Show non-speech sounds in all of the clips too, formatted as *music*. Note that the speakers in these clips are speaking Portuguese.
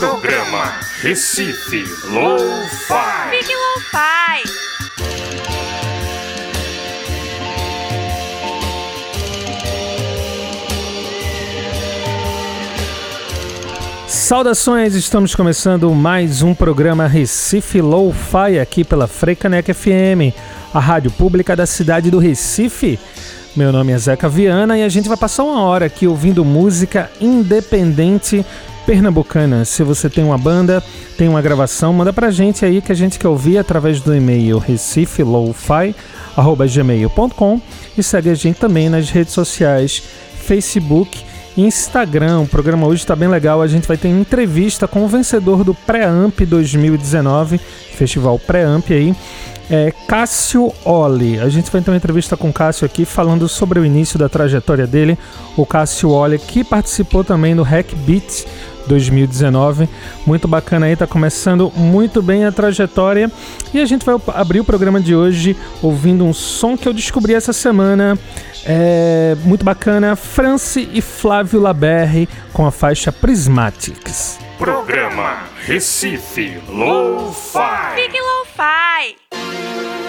Programa Recife Lo-Fi. Fique Lo-Fi. Saudações, estamos começando mais um programa Recife Lo-Fi aqui pela Freicanec FM, a rádio pública da cidade do Recife. Meu nome é Zeca Viana e a gente vai passar uma hora aqui ouvindo música independente pernambucana. Se você tem uma banda, tem uma gravação, manda pra gente aí que a gente quer ouvir através do e-mail recifelowfi@gmail.com e segue a gente também nas redes sociais, Facebook Instagram. O programa hoje está bem legal. A gente vai ter entrevista com o vencedor do Pré-Amp 2019, Festival Pré-Amp aí, é Cássio Oli. A gente vai ter uma entrevista com o Cássio aqui falando sobre o início da trajetória dele. O Cássio Oli, que participou também do Hack Beat 2019. Muito bacana aí, tá começando muito bem a trajetória. E a gente vai abrir o programa de hoje ouvindo um som que eu descobri essa semana. É muito bacana, France e Flávio Laberre com a faixa Prismatics. Programa Recife Lo-Fi. Fique Lo-Fi. Programa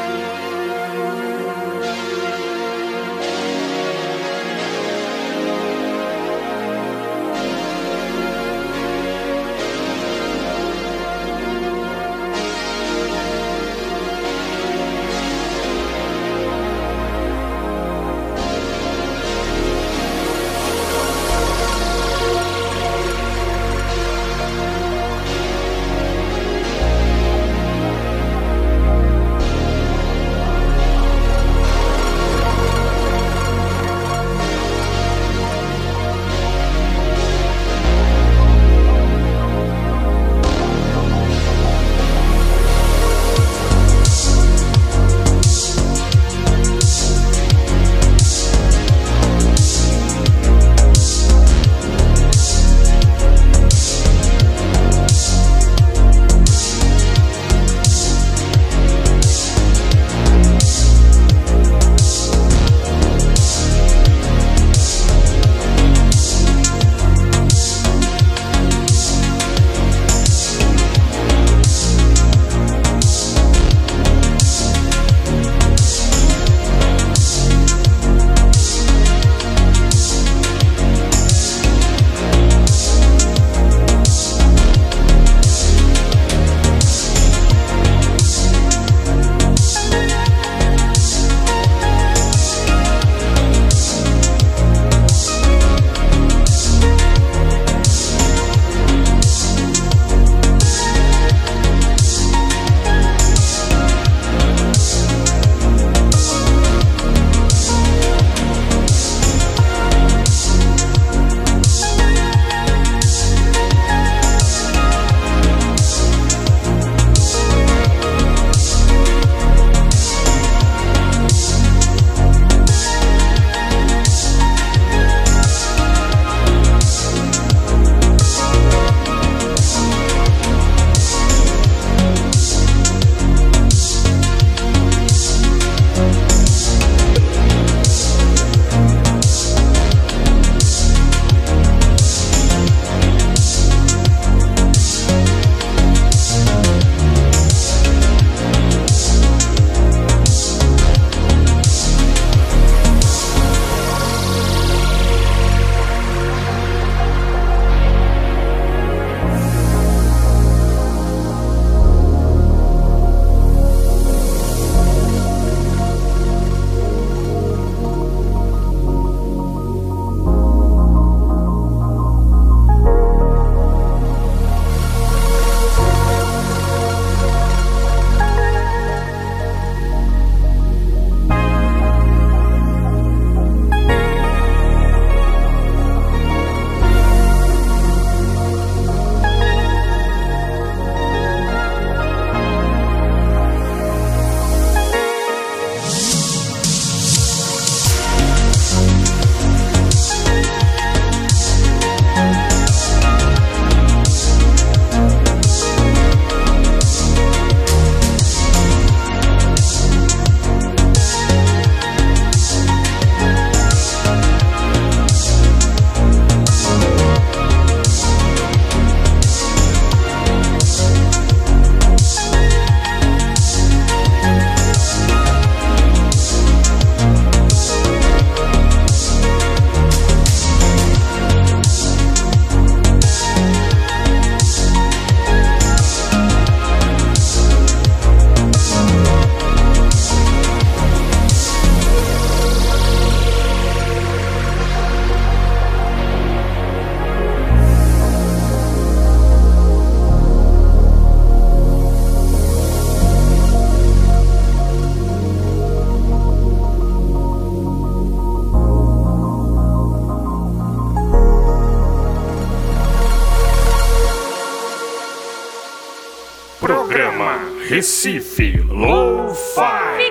Recife Lo-Fi.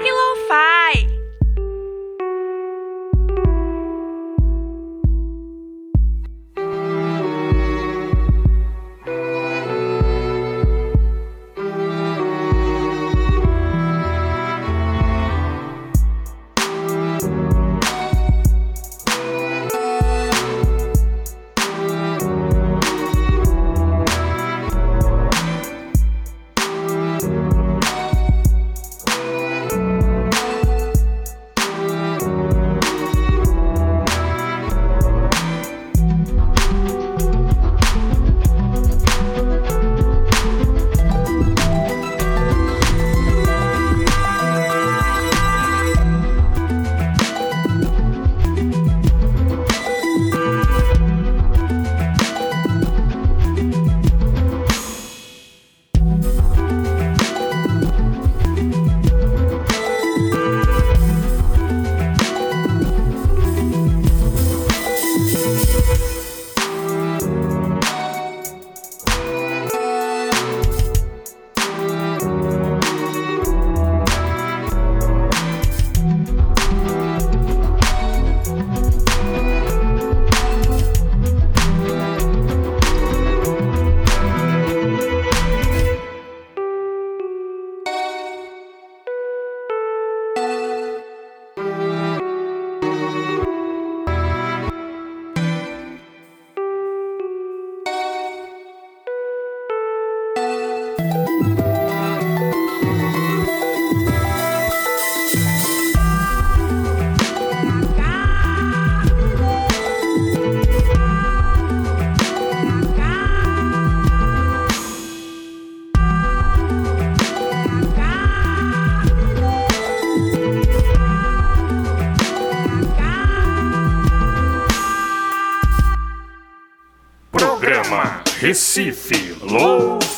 Recife Lo-Fi.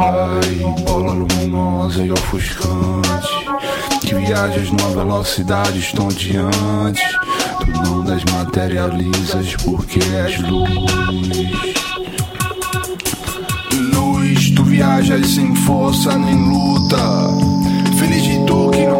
Vai, bola luminosa e ofuscante Que viajas numa velocidade estonteante Tu não desmaterializas porque és luz. Luz, tu viajas sem força nem luta. Feliz de tu que não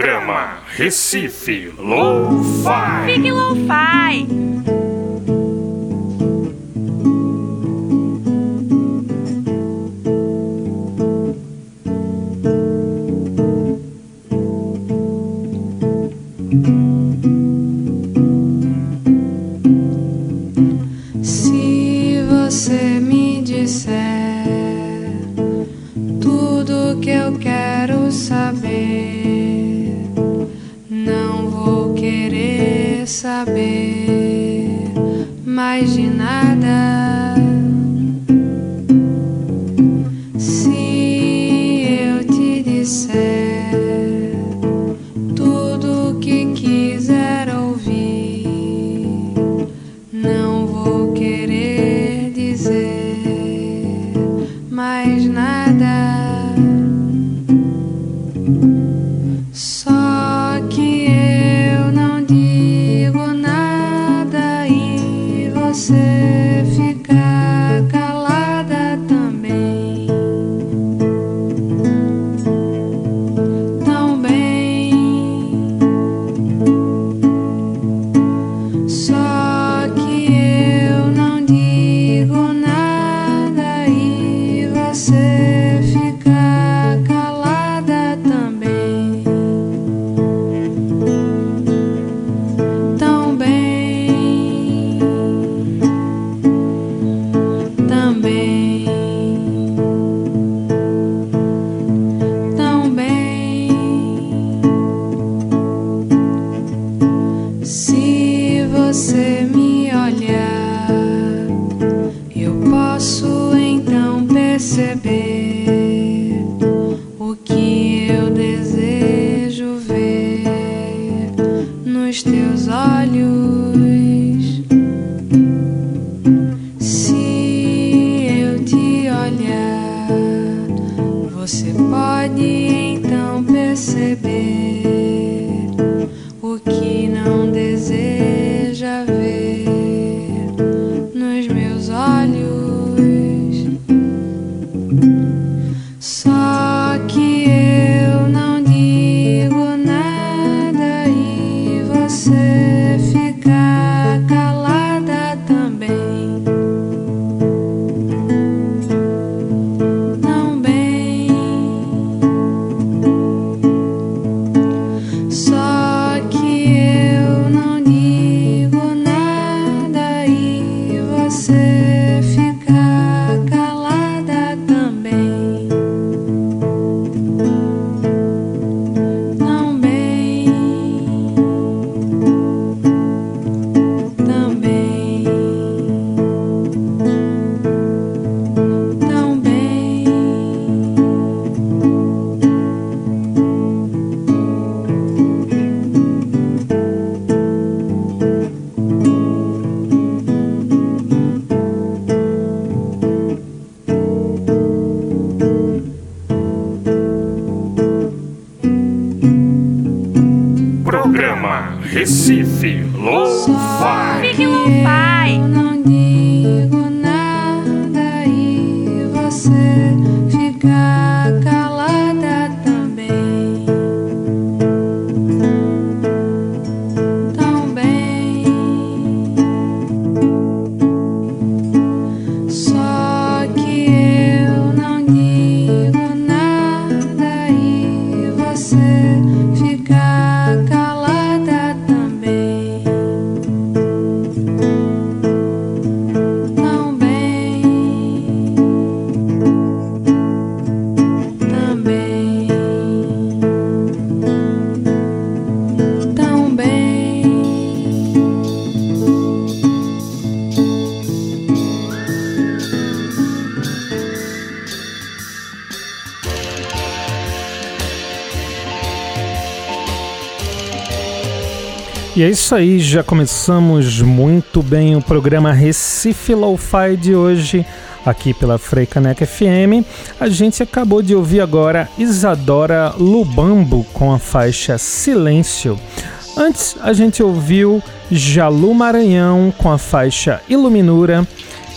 Programa Recife Lo-Fi. Fique Lo-Fi. É isso aí, já começamos muito bem o programa Recife Lo-Fi de hoje, aqui pela Freicaneca FM. A gente acabou de ouvir agora Isadora Lubambo com a faixa Silêncio. Antes, a gente ouviu Jalu Maranhão com a faixa Iluminura.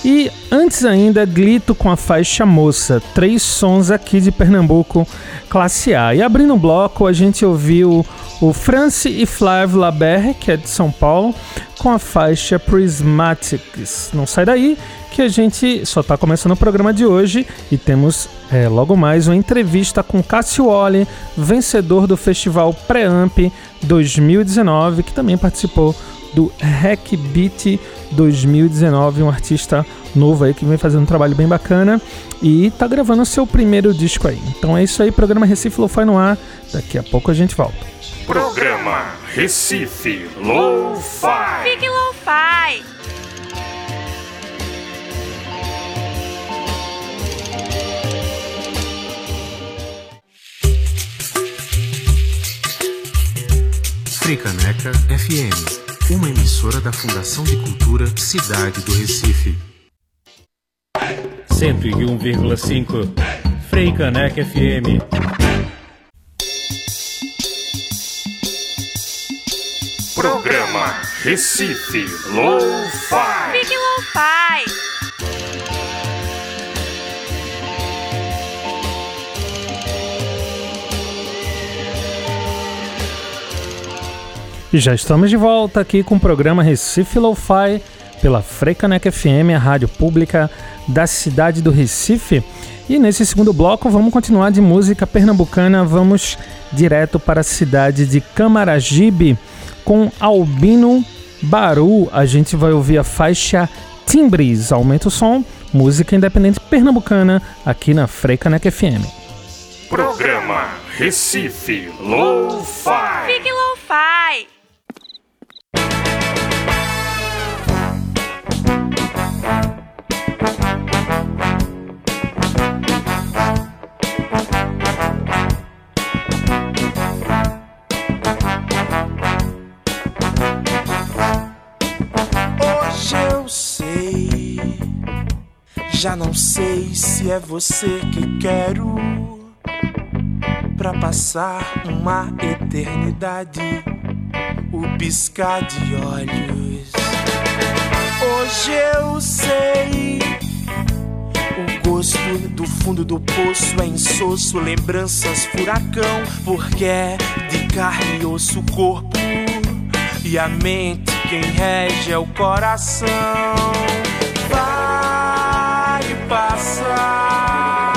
E antes ainda, Glito com a faixa Moça, três sons aqui de Pernambuco, classe A. E abrindo o bloco, a gente ouviu o France e Flávio Laberre, que é de São Paulo, com a faixa Prismatics. Não sai daí, que a gente só está começando o programa de hoje e temos é, logo mais uma entrevista com Cássio Oli, vencedor do festival Preamp 2019, que também participou do Hack Beat 2019, um artista novo aí que vem fazendo um trabalho bem bacana e tá gravando seu primeiro disco aí. Então é isso aí, programa Recife Lo-Fi no ar. Daqui a pouco a gente volta. Programa Recife Lo-Fi. Fique Lo-Fi. Fricaneca FM, uma emissora da Fundação de Cultura Cidade do Recife. 101,5 Freicaneca FM. Programa Recife Lo-Fi. Fique Lo-Fi. E já estamos de volta aqui com o programa Recife Lo-Fi pela Frecanec FM, a rádio pública da cidade do Recife. E nesse segundo bloco vamos continuar de música pernambucana, vamos direto para a cidade de Camaragibe com Albino Baru. A gente vai ouvir a faixa Timbres, aumenta o som, música independente pernambucana aqui na Frecanec FM. Programa Recife Lo-Fi. Fique Lo-Fi. Já não sei se é você que quero pra passar uma eternidade, o piscar de olhos. Hoje eu sei, o gosto do fundo do poço é insosso, lembranças furacão, porque é de carne e osso o corpo e a mente quem rege é o coração. Vai passar,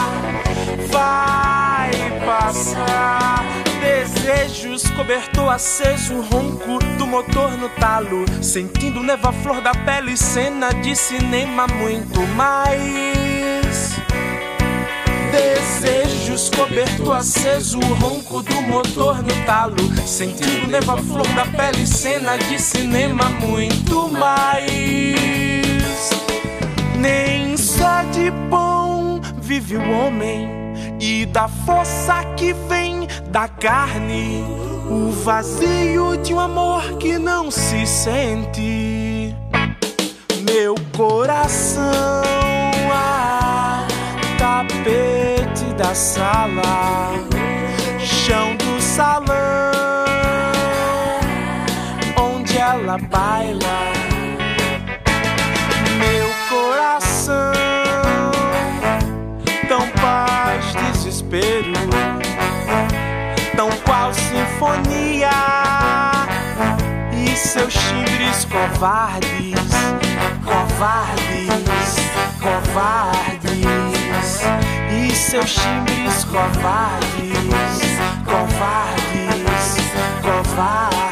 vai passar. Desejos, cobertor aceso, ronco do motor no talo. Sentindo neva flor da pele, cena de cinema, muito mais. Desejos, cobertor aceso, o ronco do motor no talo. Sentindo neva flor da pele, cena de cinema, muito mais. Nem só de bom vive o homem, e da força que vem da carne, o vazio de um amor que não se sente. Meu coração, ah, tapete da sala, chão do salão, ela baila. Coração, tão paz, desespero, tão qual sinfonia. E seus timbres covardes, covardes, covardes. E seus timbres covardes, covardes, covardes.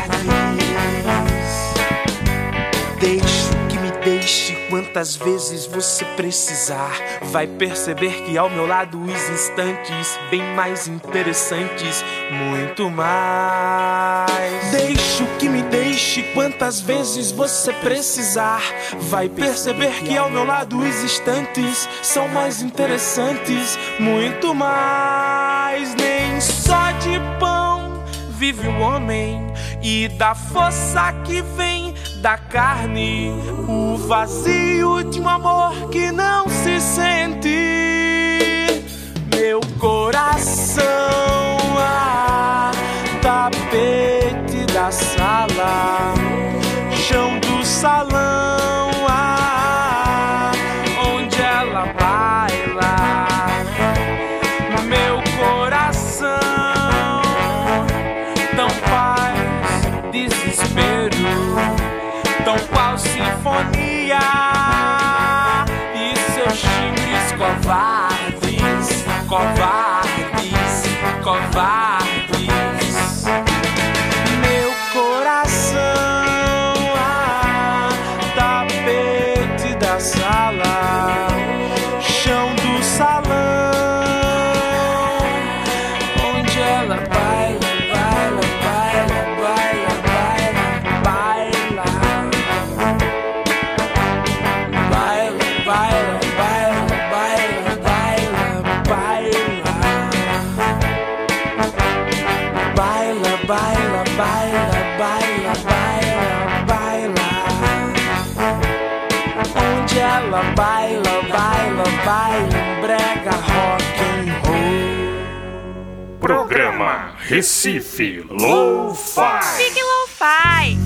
Quantas vezes você precisar. Vai perceber que ao meu lado os instantes bem mais interessantes, muito mais. Deixe que me deixe quantas vezes você precisar. Vai perceber que ao meu lado os instantes são mais interessantes, muito mais. Nem só de pão vive o homem e da força que vem da carne, o vazio de um amor que não se sente. Meu coração, ah, tapete da sala, chão do salão, covardes, Programa Recife Lo-Fi. Fique Lo-Fi.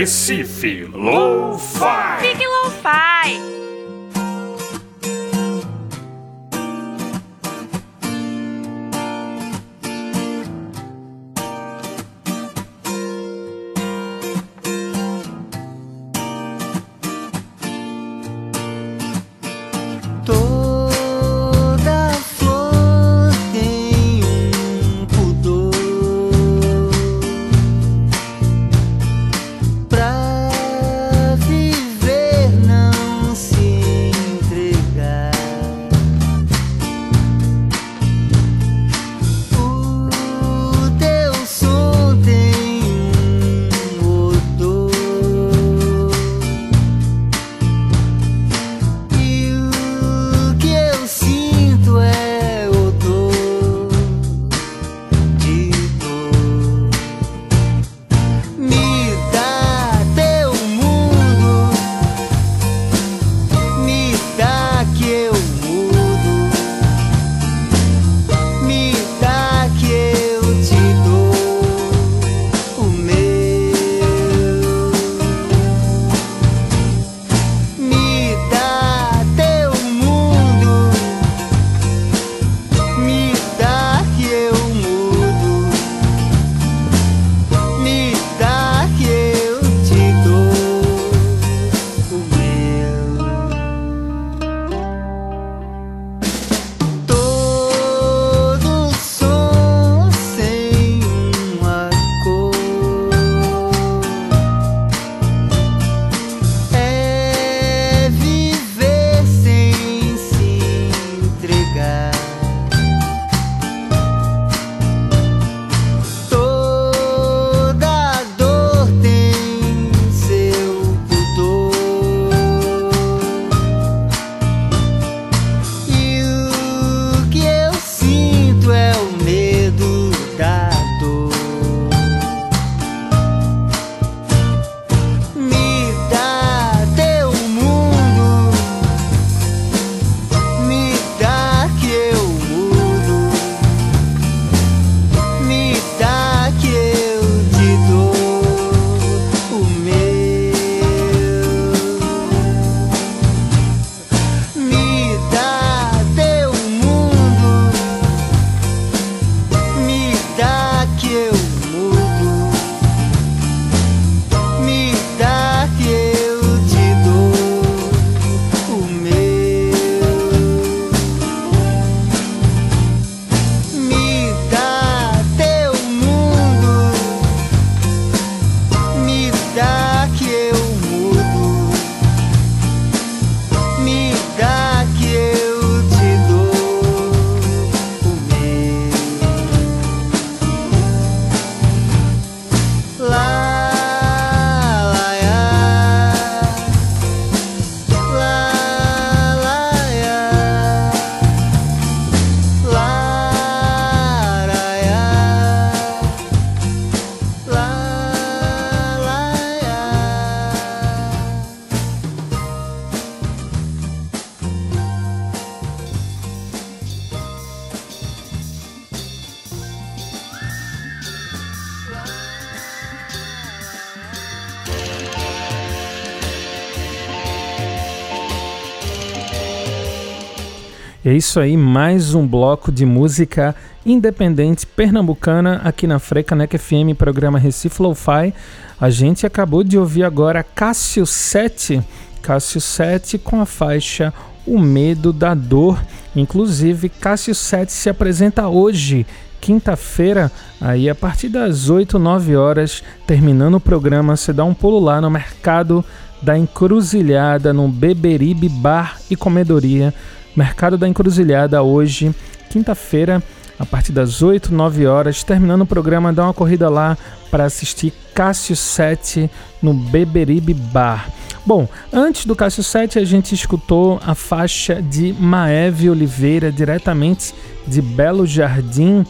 Recife Lo-Fi. Isso aí, mais um bloco de música independente pernambucana aqui na Frecanec FM, programa Recife Lo-Fi. A gente acabou de ouvir agora Cássio 7, Cássio 7 com a faixa O Medo da Dor. Inclusive, Cássio 7 se apresenta hoje, quinta-feira, aí a partir das 8, 9 horas, terminando o programa, você dá um pulo lá no mercado da Encruzilhada, no Beberibe Bar e Comedoria Mercado da Encruzilhada hoje, quinta-feira, a partir das 8, 9 horas. Terminando o programa, dá uma corrida lá para assistir Cássio 7 no Beberibe Bar. Bom, antes do Cássio 7, a gente escutou a faixa de Maeve Oliveira, diretamente de Belo Jardim,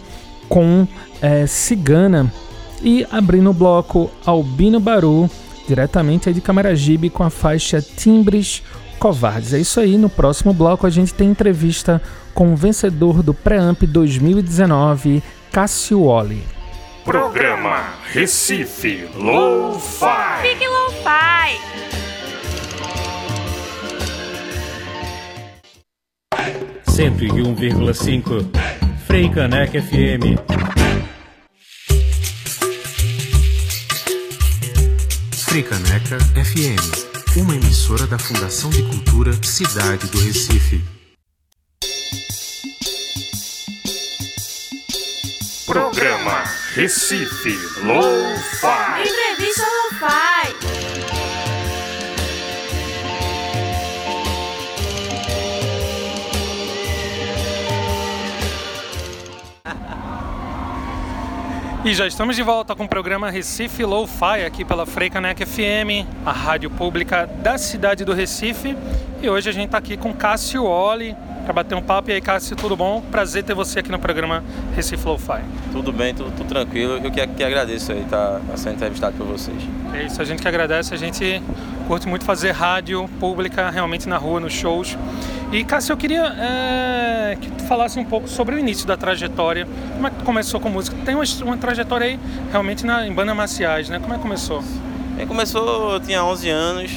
com é, Cigana. E abrindo o bloco Albino Baru, diretamente de Camaragibe, com a faixa Timbres covardes. É isso aí. No próximo bloco a gente tem entrevista com o vencedor do Preamp 2019, Cássio Oli. Programa Recife Low-Fi. Fique Lo-Fi. Cento e um vírgula cinco. Freicaneca FM. Uma emissora da Fundação de Cultura Cidade do Recife. Programa Recife Lo-Fi. Entrevista Lo-Fi. E já estamos de volta com o programa Recife Lo-Fi aqui pela Freicanec FM, a rádio pública da cidade do Recife. E hoje a gente está aqui com Cássio Oli para bater um papo. E aí, Cássio, tudo bom? Prazer ter você aqui no programa Recife Lo-Fi. Tudo bem, tudo, tudo, tranquilo. Eu que, que agradeço aí estar tá, sendo entrevistado por vocês. É isso, a gente que agradece. A gente curte muito fazer rádio pública realmente na rua, nos shows. E Cássio, eu queria é, que tu falasse um pouco sobre o início da trajetória. Como é que tu começou com música? Tem uma, uma trajetória aí realmente na, em banda marciais, né? Como é que começou? Começou, eu tinha 11 anos.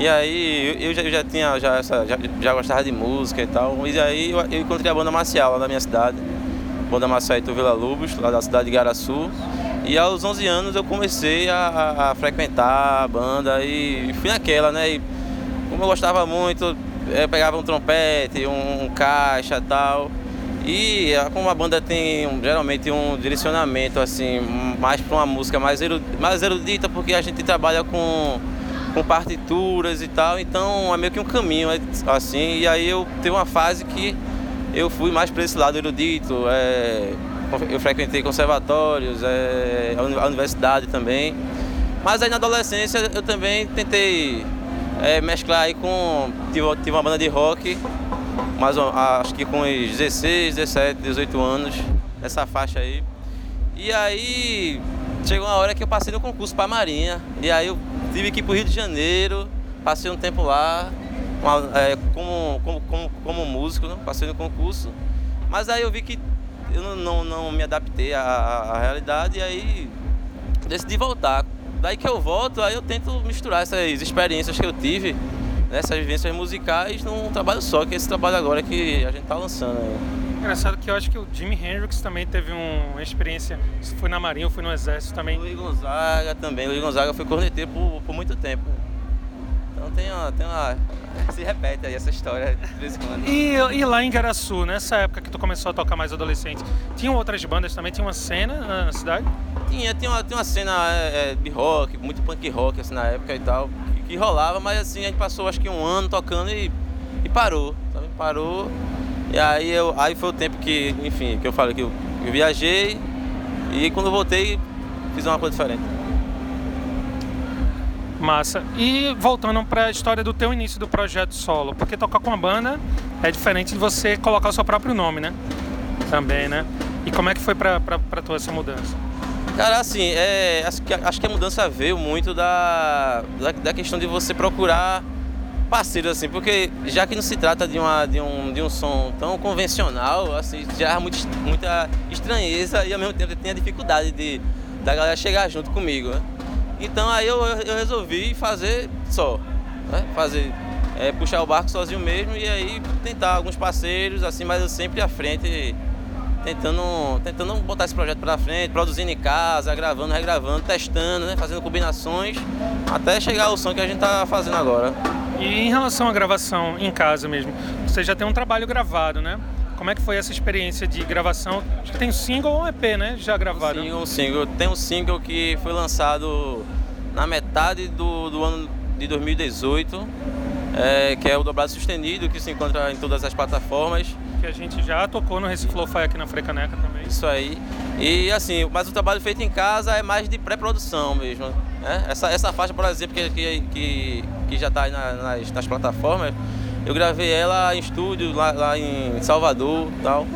E aí eu, já, eu já tinha já, essa, já, já, gostava de música e tal. E aí eu, eu, encontrei a banda marcial lá na minha cidade. Banda marcial Itu Vila Lobos, lá da cidade de Garaçu. E aos 11 anos eu comecei a, a, a frequentar a banda e fui naquela, né? E como eu gostava muito, eu pegava um trompete, um, um caixa e tal. E como a banda tem geralmente um direcionamento assim, mais para uma música mais, erudita, mais erudita, porque a gente trabalha com, com partituras e tal, então é meio que um caminho assim. E aí eu tenho uma fase que eu fui mais para esse lado erudito, é, eu frequentei conservatórios, é, a universidade também. Mas aí na adolescência eu também tentei é, mesclar aí com. Tive, tive uma banda de rock, mas acho que com uns 16, 17, 18 anos, essa faixa aí. E aí chegou uma hora que eu passei no concurso para Marinha. E aí eu tive que ir pro Rio de Janeiro, passei um tempo lá, uma, é, como, como, como, como músico, né? passei no concurso. Mas aí eu vi que eu não, não, não me adaptei à, à realidade e aí decidi voltar Daí que eu volto, aí eu tento misturar essas experiências que eu tive, né, essas vivências musicais num trabalho só, que é esse trabalho agora que a gente tá lançando aí. Engraçado que eu acho que o Jimi Hendrix também teve um, uma experiência, se foi na Marinha ou foi no Exército também. Luiz Gonzaga também, Luiz Gonzaga foi corneteiro por, por muito tempo. Então tem uma, tem uma. *laughs* Se repete aí essa história de vez em quando. E, e lá em Garaçu, nessa época que tu começou a tocar mais adolescente, tinham outras bandas também? Tinha uma cena na, na cidade? Tinha, tinha uma, tinha uma cena é, de rock, muito punk rock assim na época e tal, que, que, rolava, mas assim, a gente passou acho que um ano tocando e, e parou, sabe? Parou. E aí, eu, aí foi o tempo que, enfim, que eu falei que eu, eu viajei e quando voltei fiz uma coisa diferente. Massa. E voltando para a história do teu início do projeto solo, porque tocar com a banda é diferente de você colocar o seu próprio nome, né? Também, né? E como é que foi para tu essa mudança? Cara, assim, é, acho, que, acho que a mudança veio muito da, da, da, questão de você procurar parceiros, assim, porque já que não se trata de, uma, de, um, de um som tão convencional, assim, já há muito, muita estranheza e ao mesmo tempo tem a dificuldade de, da galera chegar junto comigo, né? Então aí eu, eu resolvi fazer só, né? fazer é, puxar o barco sozinho mesmo e aí tentar alguns parceiros, assim, mas eu sempre à frente, tentando, tentando botar esse projeto pra frente, produzindo em casa, gravando, regravando, testando, né? Fazendo combinações, até chegar ao som que a gente tá fazendo agora. E em relação à gravação em casa mesmo, você já tem um trabalho gravado, né? Como é que foi essa experiência de gravação? Acho que tem um single ou EP, né? Já gravado. Single, um single. Tem um single que foi lançado na metade do, do ano de 2018, é, que é o Dobrado Sustenido, que se encontra em todas as plataformas. Que a gente já tocou no Recife Lo-Fi aqui na Frecaneca também. Isso aí. E assim, mas o trabalho feito em casa é mais de pré-produção mesmo. Né? Essa, essa faixa, por exemplo, que, que, que já está nas, nas plataformas, eu gravei ela em estúdio lá, lá em Salvador e tal.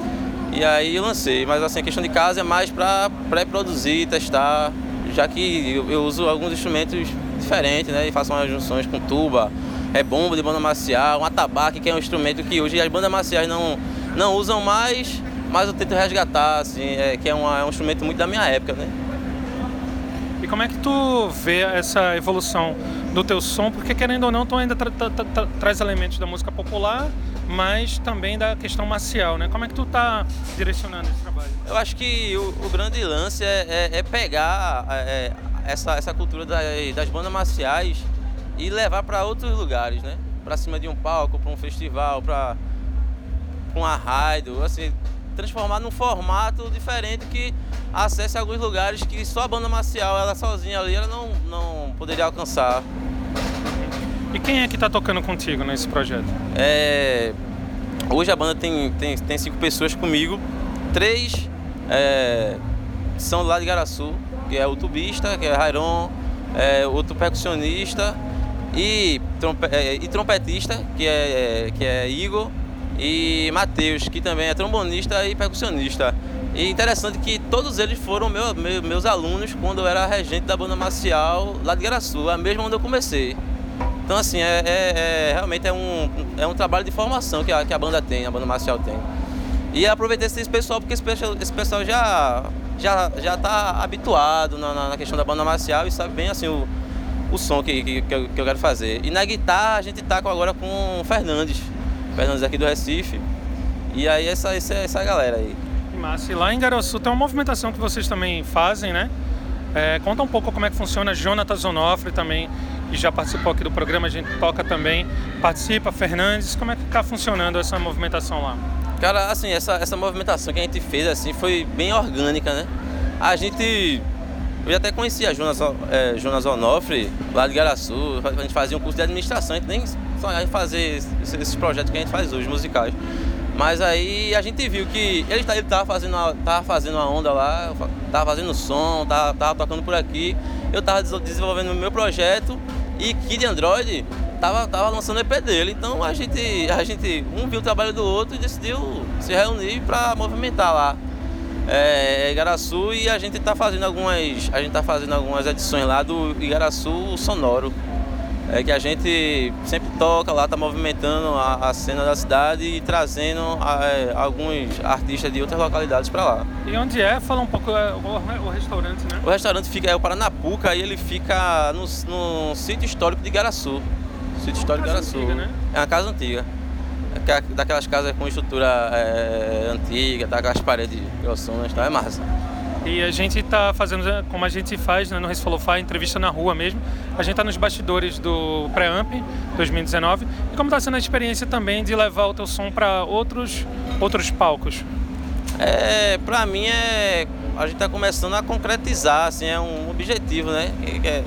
E aí eu lancei, mas assim, a questão de casa é mais para pré-produzir, testar, já que eu, eu, uso alguns instrumentos diferentes, né? E faço umas junções com tuba, é bomba de banda marcial, um atabaque, que é um instrumento que hoje as bandas marciais não, não usam mais, mas eu tento resgatar, assim, é, que é, uma, é um instrumento muito da minha época, né? E como é que tu vê essa evolução do teu som? Porque querendo ou não, tu ainda tra tra tra traz elementos da música popular, mas também da questão marcial, né? Como é que tu tá direcionando esse trabalho? Eu acho que o, o grande lance é, é, é pegar é, essa, essa cultura da, das bandas marciais e levar para outros lugares, né? Para cima de um palco, para um festival, para uma raid, assim, transformar num formato diferente que acesse alguns lugares que só a banda marcial, ela sozinha ali, ela não, não poderia alcançar. E quem é que está tocando contigo nesse projeto? É, hoje a banda tem, tem, tem cinco pessoas comigo, três é, são lá de Garaçu, que é o tubista, que é Rairon, é, outro percussionista e, trompe, é, e trompetista, que é, que é Igor, e Matheus, que também é trombonista e percussionista. E interessante que todos eles foram meu, meu, meus alunos quando eu era regente da banda marcial lá de Garaçu, a mesma onde eu comecei. Então assim, é, é, é, realmente é um, é um trabalho de formação que a, que a banda tem, a banda marcial tem. E aproveitei esse pessoal porque esse pessoal, esse pessoal já já já está habituado na, na, questão da banda marcial e sabe bem assim o, o som que, que, que, eu, que eu quero fazer. E na guitarra a gente está agora com o Fernandes, Fernandes aqui do Recife. E aí essa, essa, essa galera aí. Que massa. E lá em Garoçu tem uma movimentação que vocês também fazem, né? É, conta um pouco como é que funciona. Jonathan Onofre também, que já participou aqui do programa, a gente toca também. Participa, Fernandes. Como é que está funcionando essa movimentação lá? Cara, assim, essa, essa movimentação que a gente fez assim foi bem orgânica, né? A gente. Eu já até conhecia Jonas, é, Jonas Onofre, lá de Garaçu. A gente fazia um curso de administração, a gente nem fazer esses projetos que a gente faz hoje, musicais. Mas aí a gente viu que ele, ele tava, fazendo uma, fazendo uma onda lá, tava fazendo som, tava, tava tocando por aqui. Eu tava desenvolvendo o meu projeto e Kid Android tava, tava lançando o EP dele. Então a gente, a gente um viu o trabalho do outro e decidiu se reunir para movimentar lá é, Igaraçu e a gente tá fazendo algumas. A gente tá fazendo algumas edições lá do Igaraçu Sonoro é que a gente sempre toca lá, tá movimentando a, a cena da cidade e trazendo é, alguns artistas de outras localidades para lá. E onde é? Fala um pouco é, o, o, restaurante, né? O restaurante fica é o Paranapuca e ele fica no, no sítio histórico de Garaçu. Sítio histórico de Garaçu. Antiga, né? É uma casa antiga. É daquelas casas com estrutura é, antiga, tá, aquelas paredes grossonas, tá? É massa. E a gente está fazendo, como a gente faz né, no Race Follow Fire, entrevista na rua mesmo. A gente está nos bastidores do Pré-Amp 2019. E como está sendo a experiência também de levar o teu som para outros, outros palcos? É, para mim é a gente está começando a concretizar, assim, é um objetivo, né? É,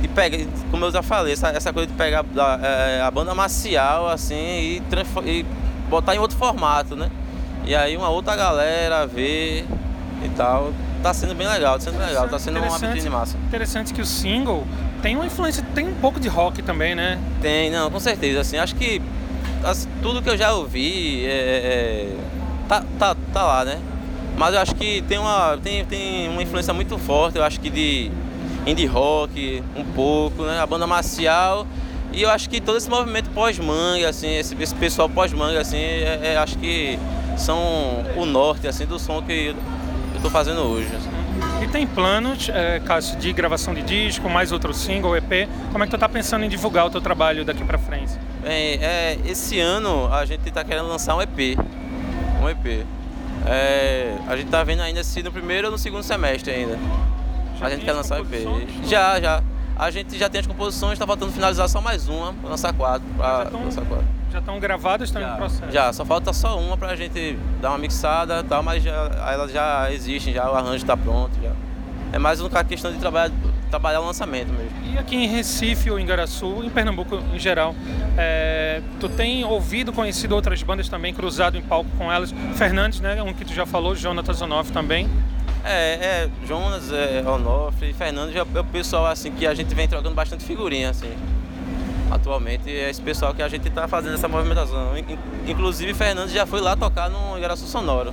de como eu já falei, essa, essa coisa de pegar a, é, a banda marcial assim e, e botar em outro formato, né? E aí uma outra galera ver e tal tá sendo bem legal, tá sendo legal, tá sendo uma vitrine massa. Interessante que o single tem uma influência, tem um pouco de rock também, né? Tem, não, com certeza, assim, acho que assim, tudo que eu já ouvi é, é, tá, tá, tá lá, né? Mas eu acho que tem uma, tem, tem uma influência muito forte, eu acho que de indie rock, um pouco, né? A banda marcial. E eu acho que todo esse movimento pós-manga, assim, esse, esse pessoal pós-manga, assim, é, é, acho que são o norte, assim, do som que estou fazendo hoje. Assim. E tem planos, é, Cássio, de gravação de disco, mais outro single, EP? Como é que tu tá pensando em divulgar o teu trabalho daqui pra frente? Bem, é, esse ano a gente está querendo lançar um EP. Um EP. É, a gente tá vendo ainda se no primeiro ou no segundo semestre ainda. Já a gente quer lançar um EP. Já, já. A gente já tem as composições, está faltando finalizar só mais uma, pra lançar quatro. Pra tão- lançar quatro. Já estão gravadas, estão em processo? Já, só falta só uma pra gente dar uma mixada e tal, mas já, elas já existem, já o arranjo está pronto. Já. É mais uma questão de trabalhar, trabalhar o lançamento mesmo. E aqui em Recife ou em Garaçu, em Pernambuco em geral, é, tu tem ouvido, conhecido outras bandas também, cruzado em palco com elas? Fernandes, né? Um que tu já falou, Jonathan Zonoff também. É, é Jonas, é, Onofre e Fernando já é o pessoal assim que a gente vem trocando bastante figurinha assim. Atualmente é esse pessoal que a gente está fazendo essa movimentação. In- Inclusive Fernando já foi lá tocar no Igaraçu Sonoro.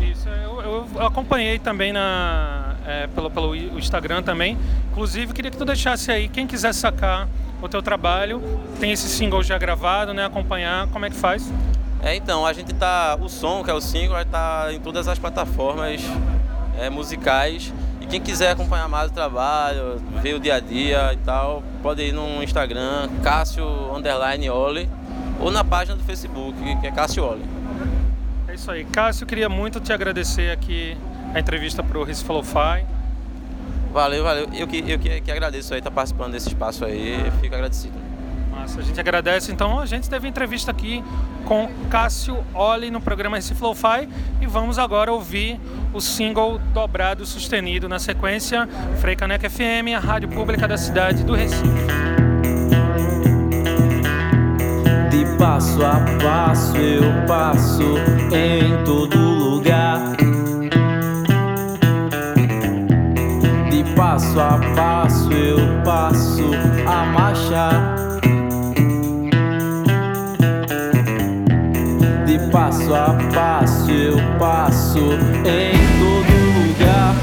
Isso, eu, eu acompanhei também na, é, pelo, pelo Instagram também. Inclusive, queria que tu deixasse aí, quem quiser sacar o teu trabalho, tem esse single já gravado, né? Acompanhar, como é que faz? É, então, a gente tá. O som, que é o single, estar em todas as plataformas é, musicais. E quem quiser acompanhar mais o trabalho, ver o dia a dia e tal, pode ir no Instagram, Cássio Underline Oli, ou na página do Facebook, que é Cássio Oli. É isso aí. Cássio, queria muito te agradecer aqui a entrevista para o Recife Lo-Fi. Valeu, valeu. Eu que, eu que, que agradeço aí estar participando desse espaço aí, fico agradecido. Massa, a gente agradece. Então, a gente teve entrevista aqui com Cássio Oli no programa Recife Lo-Fi e vamos agora ouvir o single dobrado sustenido na sequência Frei Caneca FM, a rádio pública da cidade do Recife. De passo a passo eu passo em todo lugar. De passo a passo eu passo a marchar. Passo a passo eu passo em todo lugar.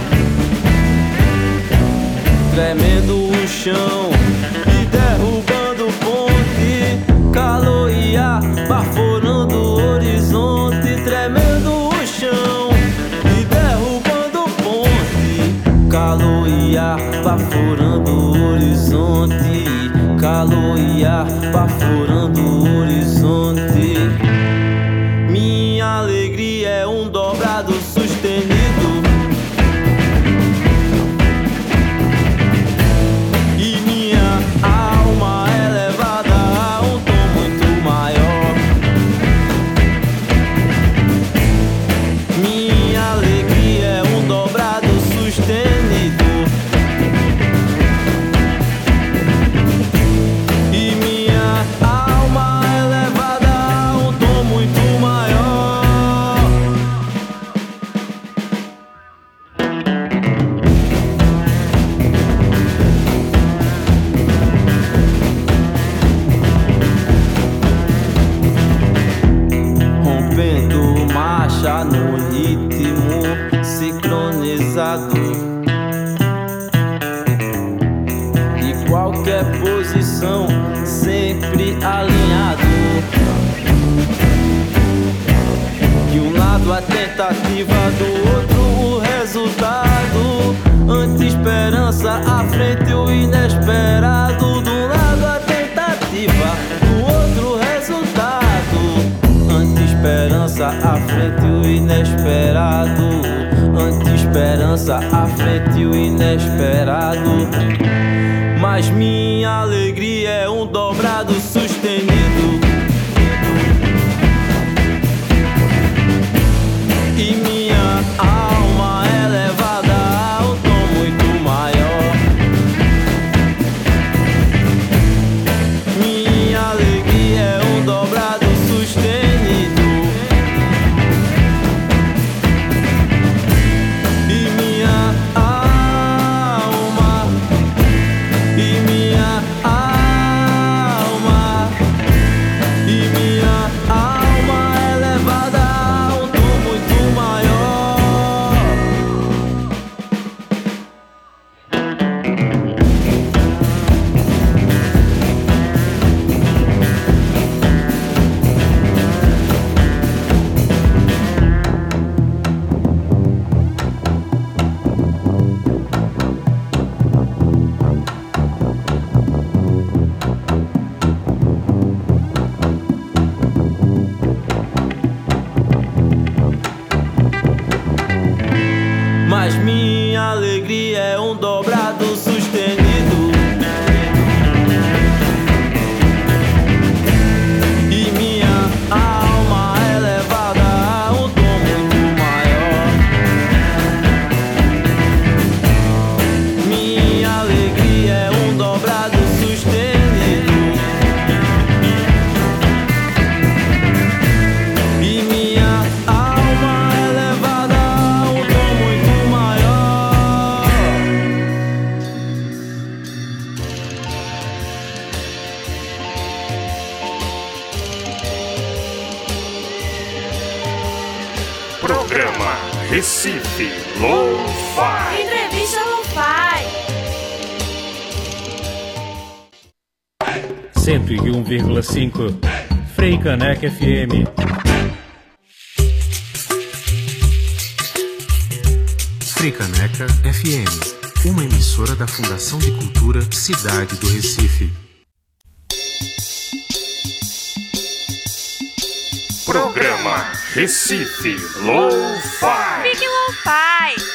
Tremendo o chão e derrubando ponte. Calor e ar baforando o horizonte. Tremendo o chão e derrubando ponte. Calor e ar baforando o horizonte. Calor e ar baforando 101,5 Frei Caneca FM. Fricaneca FM, uma emissora da Fundação de Cultura Cidade do Recife. Programa Recife Lo-Fi. Fique Lo-Fi.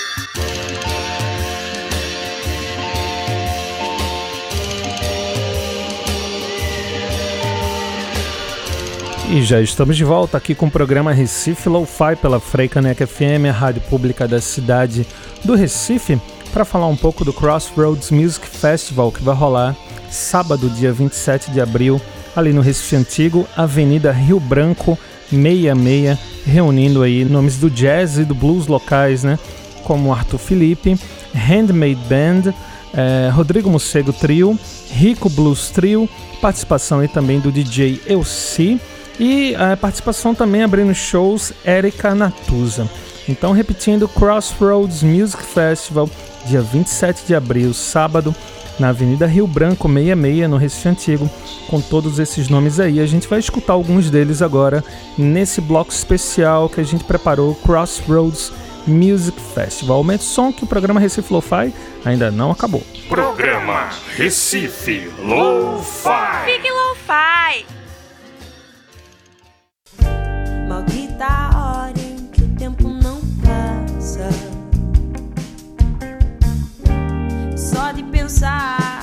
E já estamos de volta aqui com o programa Recife Lo-Fi pela Freicaneca FM, a rádio pública da cidade do Recife, para falar um pouco do Crossroads Music Festival que vai rolar sábado, dia 27 de abril, ali no Recife Antigo, Avenida Rio Branco 66, reunindo aí nomes do jazz e do blues locais, né? Como Arthur Felipe, Handmade Band, eh, Rodrigo Mocego Trio, Rico Blues Trio, participação aí também do DJ Elci e a participação também abrindo shows Erika Natuza. Então, repetindo, Crossroads Music Festival, dia 27 de abril, sábado, na Avenida Rio Branco 66, no Recife Antigo, com todos esses nomes aí. A gente vai escutar alguns deles agora nesse bloco especial que a gente preparou, Crossroads Music Festival. Aumente o som que o programa Recife Lo-Fi ainda não acabou. Programa Recife Lo-Fi. Fique Lo-Fi. Maldita a hora em que o tempo não passa. Só de pensar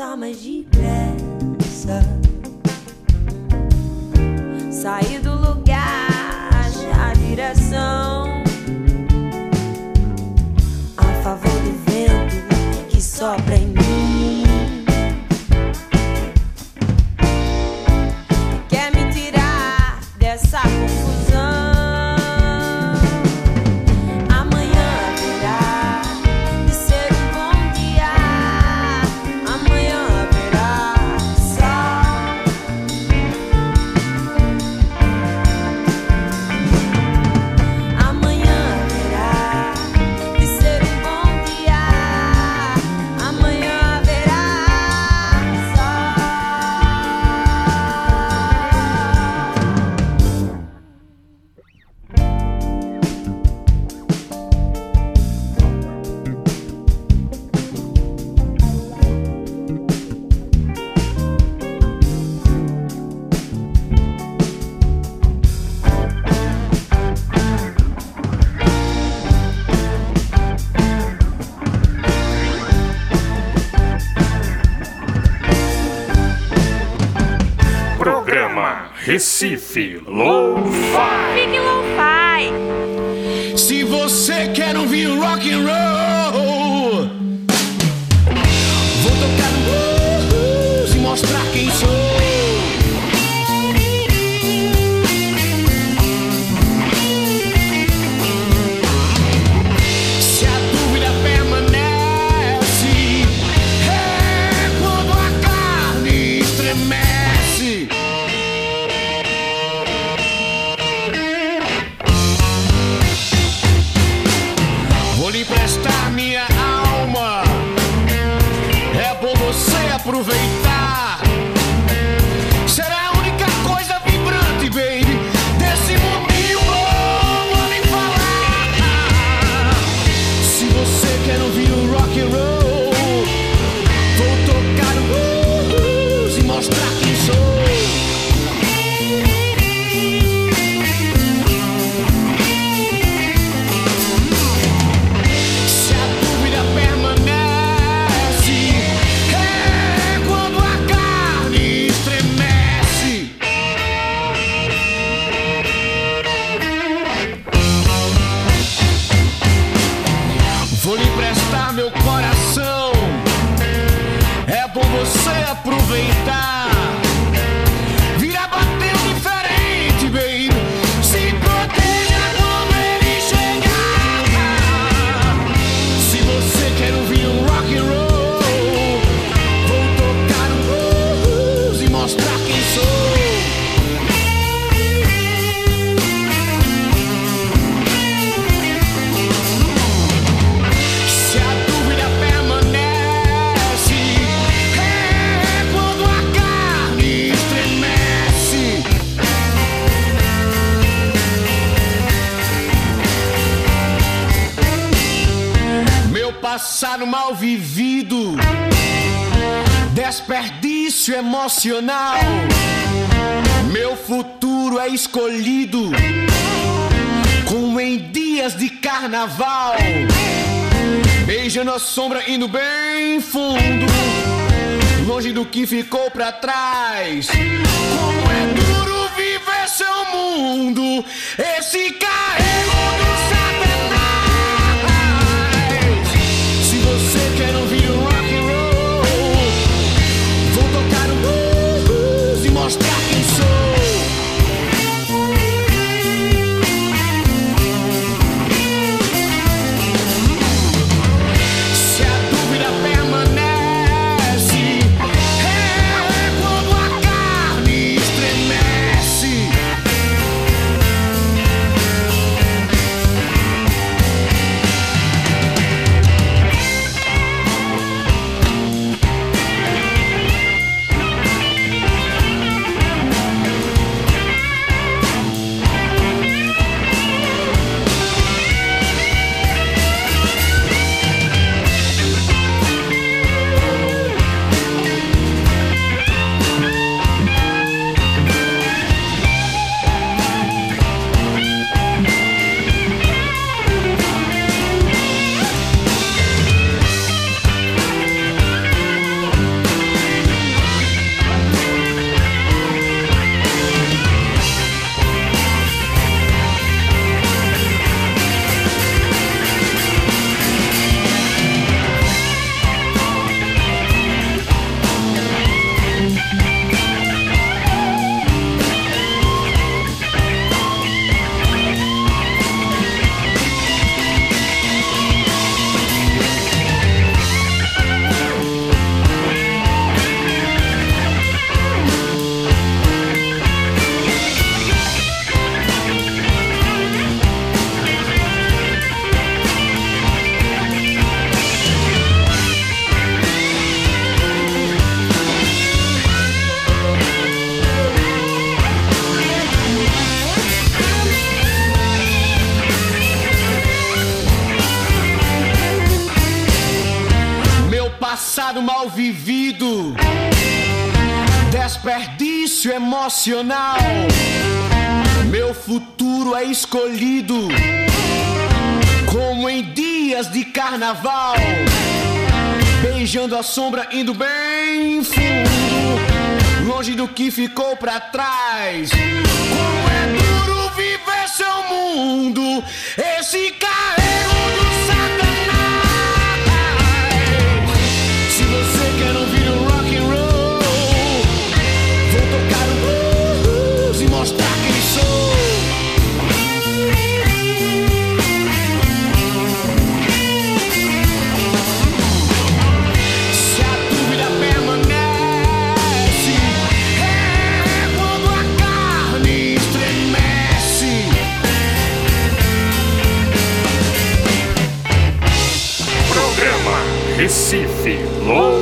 summer. feel alone. provei racional. Meu futuro é escolhido como em dias de carnaval. Beijando a sombra, indo bem fundo, longe do que ficou para trás. Como é duro viver seu mundo, esse cara. pecado mal vivido, desperdício emocional. Meu futuro é escolhido, como em dias de carnaval, beijando a sombra, indo bem fundo, longe do que ficou para trás. Como é duro viver seu mundo, esse cara. Recife Low-Fi.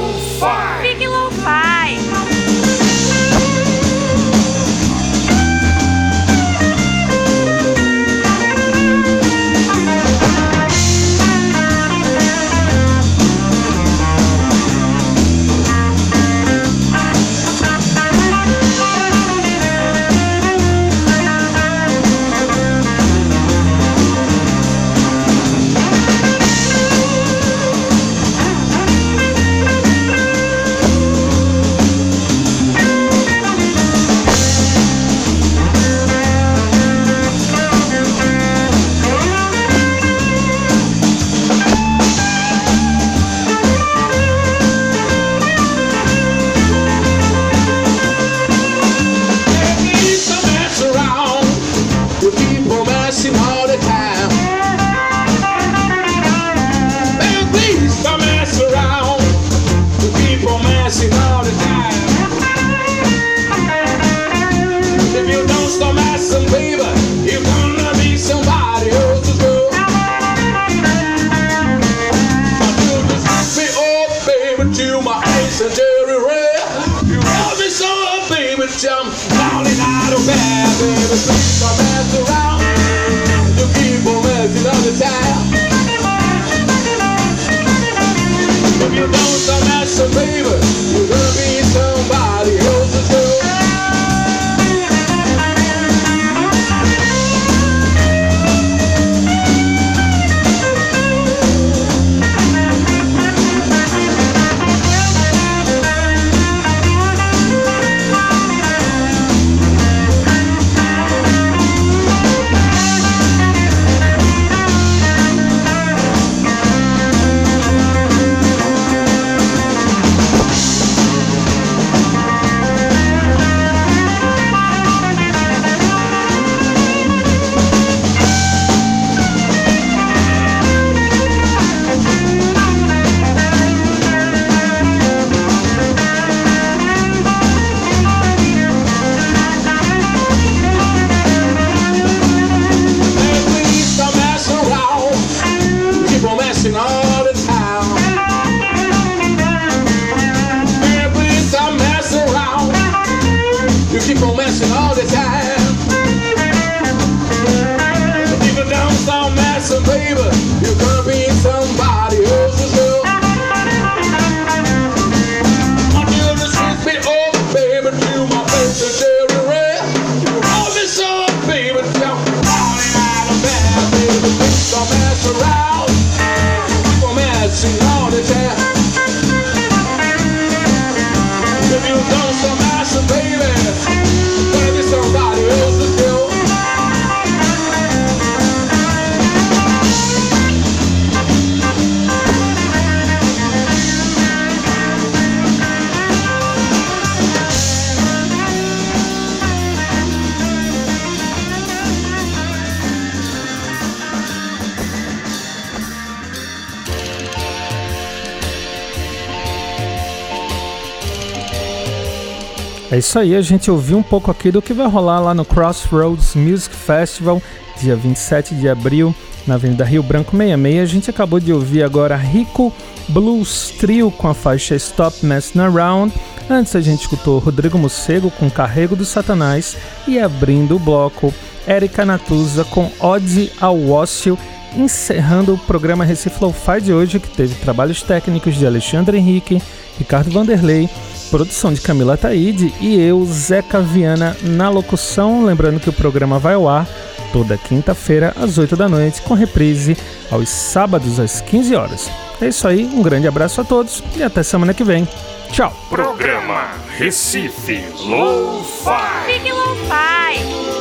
É isso aí, a gente ouviu um pouco aqui do que vai rolar lá no Crossroads Music Festival, dia 27 de abril, na Avenida Rio Branco 66. A gente acabou de ouvir agora Rico Blues Trio com a faixa Stop Messing Around. Antes a gente escutou Rodrigo Mocego com Carrego do Satanás e abrindo o bloco Erika Natuza com Ode ao Ócio, encerrando o programa Recife Lo-Fi de hoje, que teve trabalhos técnicos de Alexandre Henrique, Ricardo Vanderlei, produção de Camila Taide e eu, Zeca Viana, na locução. Lembrando que o programa vai ao ar toda quinta-feira às 8 da noite, com reprise aos sábados às 15 horas. É isso aí, um grande abraço a todos e até semana que vem. Tchau. Programa Recife Low Fi. Fique low-fi.